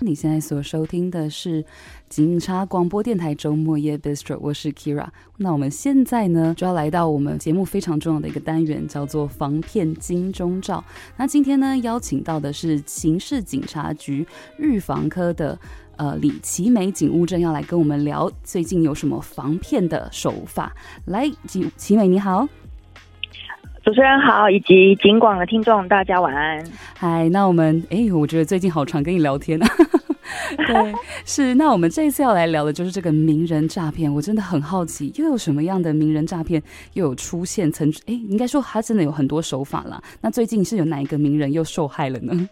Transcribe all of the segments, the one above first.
你现在所收听的是警察广播电台周末夜 Bistro，我是 Kira。那我们现在呢，就要来到我们节目非常重要的一个单元，叫做防骗金钟罩。那今天呢，邀请到的是刑事警察局预防科的呃李奇美警务正，要来跟我们聊最近有什么防骗的手法。来，奇奇美你好。主持人好，以及警广的听众，大家晚安。嗨，那我们哎，我觉得最近好常跟你聊天啊。对，是。那我们这一次要来聊的就是这个名人诈骗。我真的很好奇，又有什么样的名人诈骗又有出现？曾哎，应该说他真的有很多手法啦。那最近是有哪一个名人又受害了呢？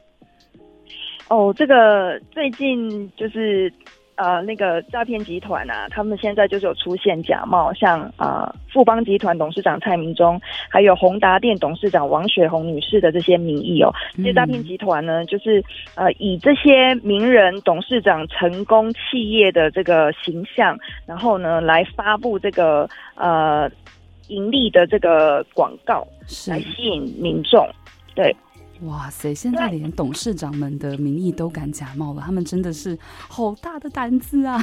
哦，这个最近就是。呃，那个诈骗集团啊，他们现在就是有出现假冒，像呃富邦集团董事长蔡明忠，还有宏达店董事长王雪红女士的这些名义哦。这些诈骗集团呢，就是呃以这些名人董事长成功企业的这个形象，然后呢来发布这个呃盈利的这个广告，来吸引民众，对。哇塞！现在连董事长们的名义都敢假冒了，他们真的是好大的胆子啊！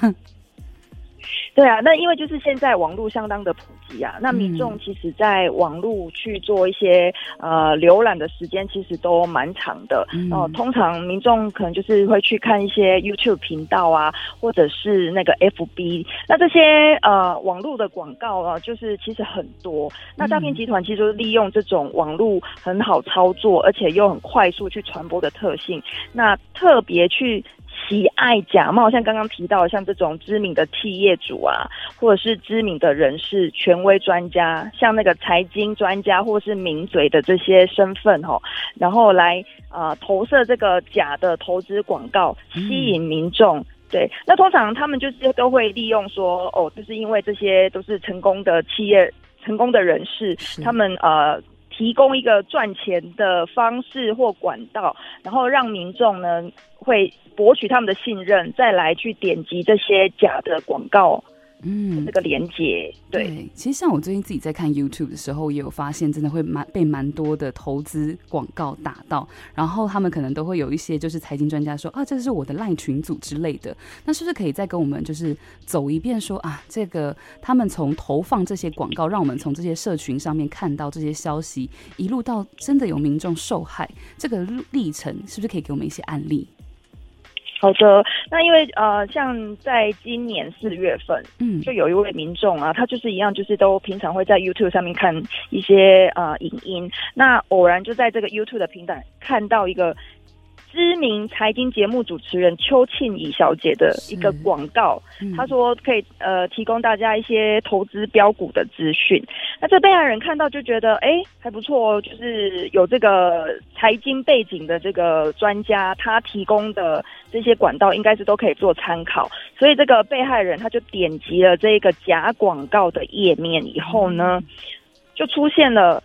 对啊，那因为就是现在网络相当的普及啊，那民众其实在网络去做一些呃浏览的时间其实都蛮长的哦。通常民众可能就是会去看一些 YouTube 频道啊，或者是那个 FB，那这些呃网络的广告啊，就是其实很多。那诈骗集团其实就是利用这种网络很好操作，而且又很快速去传播的特性，那特别去。喜爱假冒，像刚刚提到，像这种知名的企业主啊，或者是知名的人士、权威专家，像那个财经专家或是名嘴的这些身份哈，然后来啊、呃、投射这个假的投资广告，吸引民众。嗯、对，那通常他们就是都会利用说，哦，就是因为这些都是成功的企业、成功的人士，他们呃。提供一个赚钱的方式或管道，然后让民众呢会博取他们的信任，再来去点击这些假的广告。嗯，这个连接对，其实像我最近自己在看 YouTube 的时候，也有发现，真的会蛮被蛮多的投资广告打到，然后他们可能都会有一些就是财经专家说啊，这是我的赖群组之类的，那是不是可以再跟我们就是走一遍说啊，这个他们从投放这些广告，让我们从这些社群上面看到这些消息，一路到真的有民众受害，这个历程是不是可以给我们一些案例？好的，那因为呃，像在今年四月份，嗯，就有一位民众啊，他就是一样，就是都平常会在 YouTube 上面看一些呃影音，那偶然就在这个 YouTube 的平台看到一个。知名财经节目主持人邱庆怡小姐的一个广告，她、嗯、说可以呃提供大家一些投资标股的资讯。那这被害人看到就觉得哎还不错哦，就是有这个财经背景的这个专家，他提供的这些管道应该是都可以做参考。所以这个被害人他就点击了这个假广告的页面以后呢，就出现了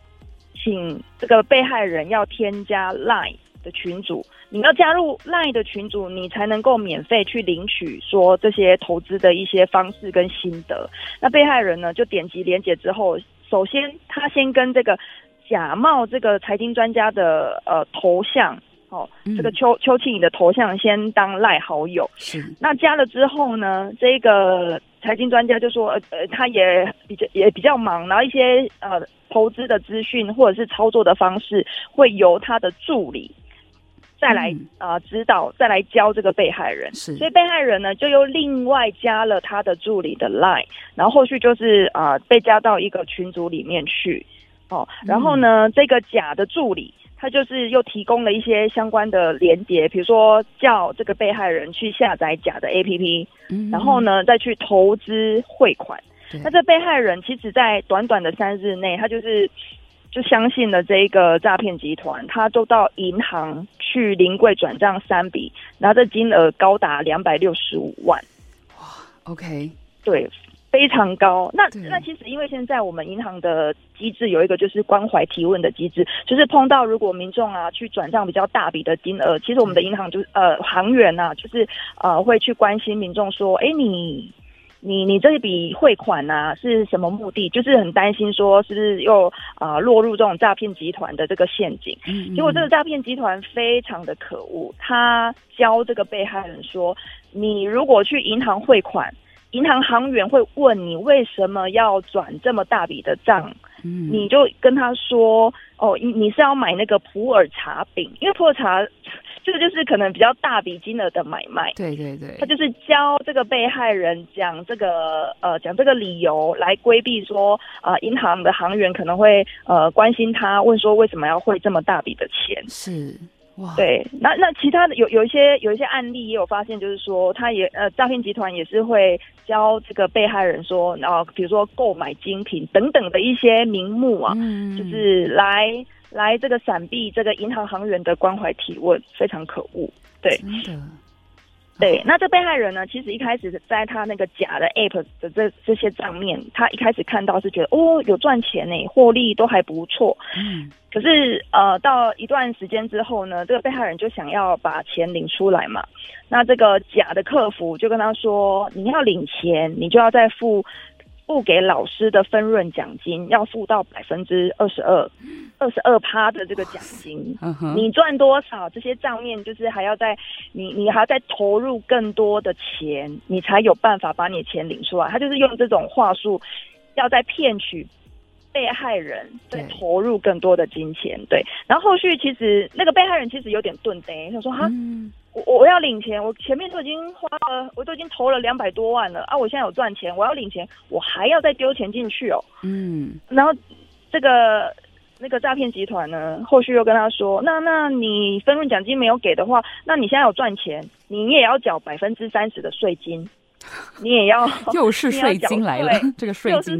请这个被害人要添加 Line 的群组。你要加入 LINE 的群组，你才能够免费去领取说这些投资的一些方式跟心得。那被害人呢，就点击连接之后，首先他先跟这个假冒这个财经专家的呃头像，哦，这个邱邱庆颖的头像先当 LINE 好友。是。那加了之后呢，这个财经专家就说，呃呃，他也比较也比较忙，然后一些呃投资的资讯或者是操作的方式会由他的助理。再来啊、呃，指导再来教这个被害人，是，所以被害人呢就又另外加了他的助理的 line，然后后续就是啊、呃、被加到一个群组里面去，哦，然后呢、嗯、这个假的助理他就是又提供了一些相关的连结，比如说叫这个被害人去下载假的 APP，嗯，然后呢再去投资汇款，那这被害人其实在短短的三日内，他就是。就相信了这一个诈骗集团，他都到银行去临柜转账三笔，然后这金额高达两百六十五万。哇，OK，对，非常高。那那其实因为现在我们银行的机制有一个就是关怀提问的机制，就是碰到如果民众啊去转账比较大笔的金额，其实我们的银行就是呃行员呐、啊，就是呃会去关心民众说，哎你。你你这一笔汇款呢、啊、是什么目的？就是很担心说是不是又啊、呃、落入这种诈骗集团的这个陷阱。嗯，结果这个诈骗集团非常的可恶，他教这个被害人说，你如果去银行汇款，银行行员会问你为什么要转这么大笔的账，嗯，你就跟他说哦，你你是要买那个普洱茶饼，因为普洱茶。这个就是可能比较大笔金额的买卖，对对对，他就是教这个被害人讲这个呃讲这个理由来规避说啊、呃、银行的行员可能会呃关心他问说为什么要汇这么大笔的钱是哇对那那其他的有有一些有一些案例也有发现就是说他也呃诈骗集团也是会教这个被害人说然后比如说购买精品等等的一些名目啊，嗯、就是来。来这个闪避这个银行行员的关怀提问，非常可恶。对，真的。对，那这被害人呢，其实一开始在他那个假的 app 的这这些账面，他一开始看到是觉得哦，有赚钱呢，获利都还不错。嗯。可是呃，到一段时间之后呢，这个被害人就想要把钱领出来嘛。那这个假的客服就跟他说，你要领钱，你就要再付。付给老师的分润奖金要付到百分之二十二，二十二趴的这个奖金，你赚多少，这些账面就是还要再你你还要再投入更多的钱，你才有办法把你的钱领出来。他就是用这种话术，要再骗取被害人再投入更多的金钱。对，然后后续其实那个被害人其实有点顿呆，他说哈。我我要领钱，我前面都已经花了，我都已经投了两百多万了啊！我现在有赚钱，我要领钱，我还要再丢钱进去哦。嗯，然后这个那个诈骗集团呢，后续又跟他说，那那你分润奖金没有给的话，那你现在有赚钱，你也要缴百分之三十的税金。你也要 又是税金来了，这个税金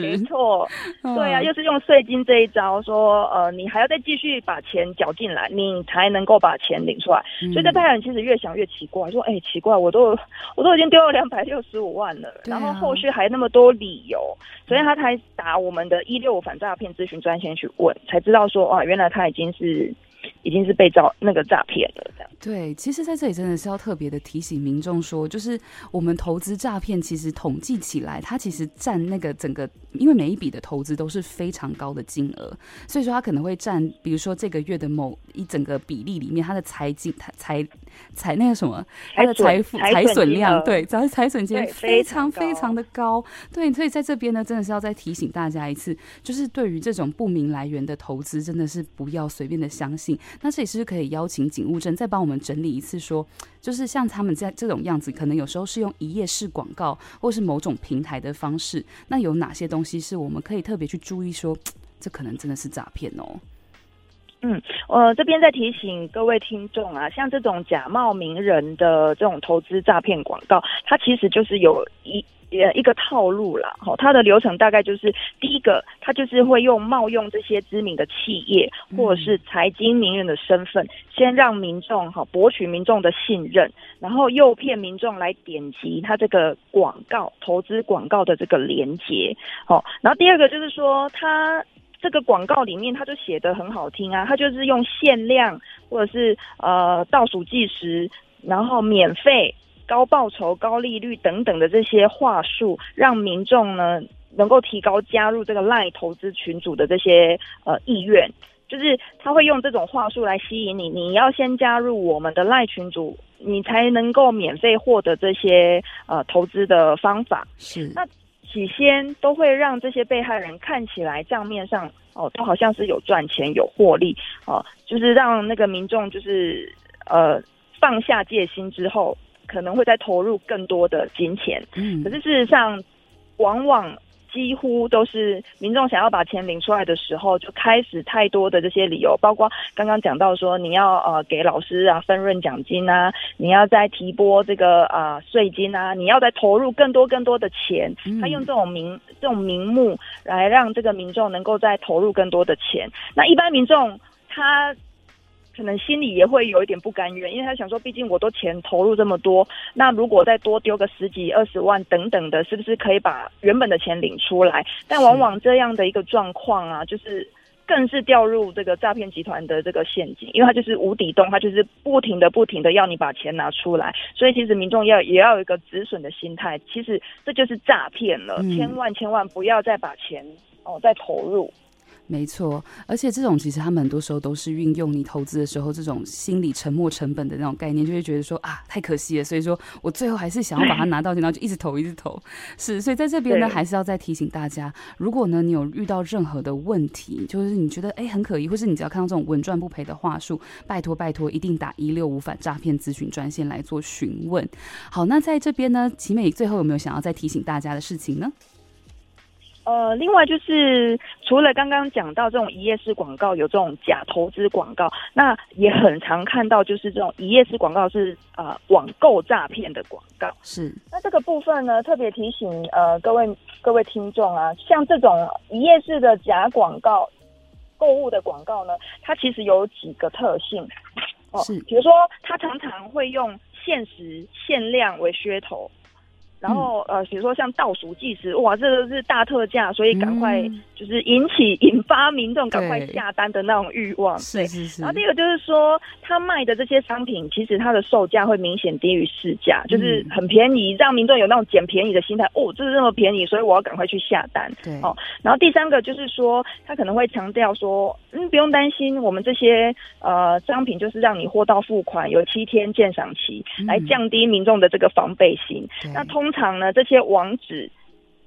没错，对啊，又是用税金这一招，说呃，你还要再继续把钱缴进来，你才能够把钱领出来。嗯、所以这被害人其实越想越奇怪，说哎、欸，奇怪，我都我都已经丢了两百六十五万了，啊、然后后续还那么多理由，所以他才打我们的一六五反诈骗咨询专线去问，才知道说啊，原来他已经是。已经是被诈那个诈骗了。对，其实在这里真的是要特别的提醒民众说，就是我们投资诈骗，其实统计起来，它其实占那个整个，因为每一笔的投资都是非常高的金额，所以说它可能会占，比如说这个月的某一整个比例里面，它的财金财财那个什么，它的财富财损量，对，只要是财损金非常非常的高，对，所以在这边呢，真的是要再提醒大家一次，就是对于这种不明来源的投资，真的是不要随便的相信。那这里是可以邀请警务证再帮我们整理一次说，说就是像他们在这种样子，可能有时候是用一页式广告，或是某种平台的方式。那有哪些东西是我们可以特别去注意说，说这可能真的是诈骗哦？嗯，呃，这边再提醒各位听众啊，像这种假冒名人的这种投资诈骗广告，它其实就是有一。呃，一个套路啦，好，它的流程大概就是第一个，它就是会用冒用这些知名的企业或者是财经名人的身份，先让民众哈博取民众的信任，然后诱骗民众来点击它这个广告投资广告的这个连接，好，然后第二个就是说，它这个广告里面他就写的很好听啊，他就是用限量或者是呃倒数计时，然后免费。高报酬、高利率等等的这些话术，让民众呢能够提高加入这个 LINE 投资群组的这些呃意愿，就是他会用这种话术来吸引你，你要先加入我们的 LINE 群组，你才能够免费获得这些呃投资的方法。是，那起先都会让这些被害人看起来账面上哦都好像是有赚钱、有获利哦，就是让那个民众就是呃放下戒心之后。可能会再投入更多的金钱，嗯，可是事实上，往往几乎都是民众想要把钱领出来的时候，就开始太多的这些理由，包括刚刚讲到说你要呃给老师啊分润奖金啊，你要再提拨这个啊税金啊，你要再投入更多更多的钱，他用这种名这种名目来让这个民众能够再投入更多的钱，那一般民众他。可能心里也会有一点不甘愿，因为他想说，毕竟我都钱投入这么多，那如果再多丢个十几二十万等等的，是不是可以把原本的钱领出来？但往往这样的一个状况啊，就是更是掉入这个诈骗集团的这个陷阱，因为他就是无底洞，他就是不停的、不停的要你把钱拿出来，所以其实民众要也要有一个止损的心态，其实这就是诈骗了，嗯、千万千万不要再把钱哦再投入。没错，而且这种其实他们很多时候都是运用你投资的时候这种心理沉没成本的那种概念，就会觉得说啊太可惜了，所以说我最后还是想要把它拿到钱，然后就一直投一直投。是，所以在这边呢，还是要再提醒大家，如果呢你有遇到任何的问题，就是你觉得哎很可疑，或是你只要看到这种稳赚不赔的话术，拜托拜托一定打一六五反诈骗咨询专线来做询问。好，那在这边呢，奇美最后有没有想要再提醒大家的事情呢？呃，另外就是除了刚刚讲到这种一页式广告有这种假投资广告，那也很常看到就是这种一页式广告是呃网购诈骗的广告。是，那这个部分呢，特别提醒呃各位各位听众啊，像这种一页式的假广告购物的广告呢，它其实有几个特性哦，比如说它常常会用限时限量为噱头。然后呃，比如说像倒数计时，哇，这个是大特价，所以赶快就是引起 引发民众赶快下单的那种欲望。对，是是是。然后第二个就是说，他卖的这些商品，其实它的售价会明显低于市价，就是很便宜，让民众有那种捡便宜的心态。哦，这是这么便宜，所以我要赶快去下单。对。哦，然后第三个就是说，他可能会强调说，嗯，不用担心，我们这些呃商品就是让你货到付款，有七天鉴赏期，来降低民众的这个防备心。那通。通常呢，这些网址、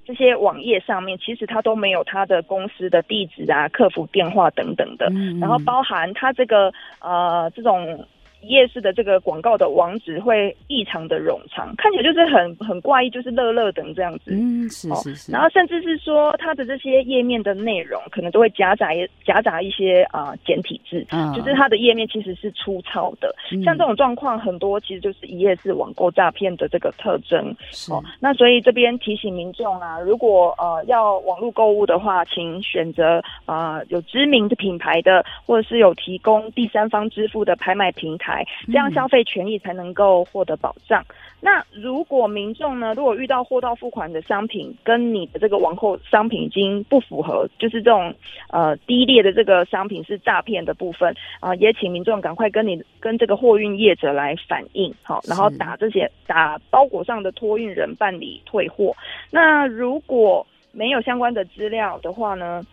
这些网页上面，其实他都没有他的公司的地址啊、客服电话等等的，嗯嗯，然后包含他这个呃这种。夜式的这个广告的网址会异常的冗长，看起来就是很很怪异，就是乐乐等这样子。嗯，是是是。然后甚至是说，它的这些页面的内容可能都会夹杂夹杂一些啊、呃、简体字，嗯，就是它的页面其实是粗糙的。嗯、像这种状况很多，其实就是一页式网购诈骗的这个特征。哦，那所以这边提醒民众啊，如果呃要网络购物的话，请选择啊、呃、有知名的品牌的，或者是有提供第三方支付的拍卖平台。这样消费权益才能够获得保障。嗯、那如果民众呢，如果遇到货到付款的商品跟你的这个网购商品已经不符合，就是这种呃低劣的这个商品是诈骗的部分啊、呃，也请民众赶快跟你跟这个货运业者来反映，好，然后打这些打包裹上的托运人办理退货。那如果没有相关的资料的话呢？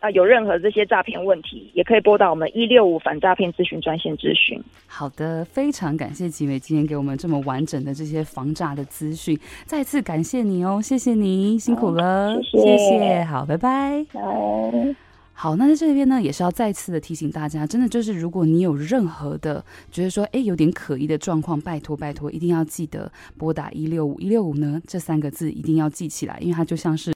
啊，有任何这些诈骗问题，也可以拨打我们一六五反诈骗咨询专线咨询。好的，非常感谢奇美今天给我们这么完整的这些防诈的资讯，再次感谢你哦，谢谢你，辛苦了，谢谢，谢谢，好，拜拜。拜。好，那在这边呢，也是要再次的提醒大家，真的就是如果你有任何的觉得说，哎，有点可疑的状况，拜托拜托，一定要记得拨打一六五一六五呢，这三个字一定要记起来，因为它就像是。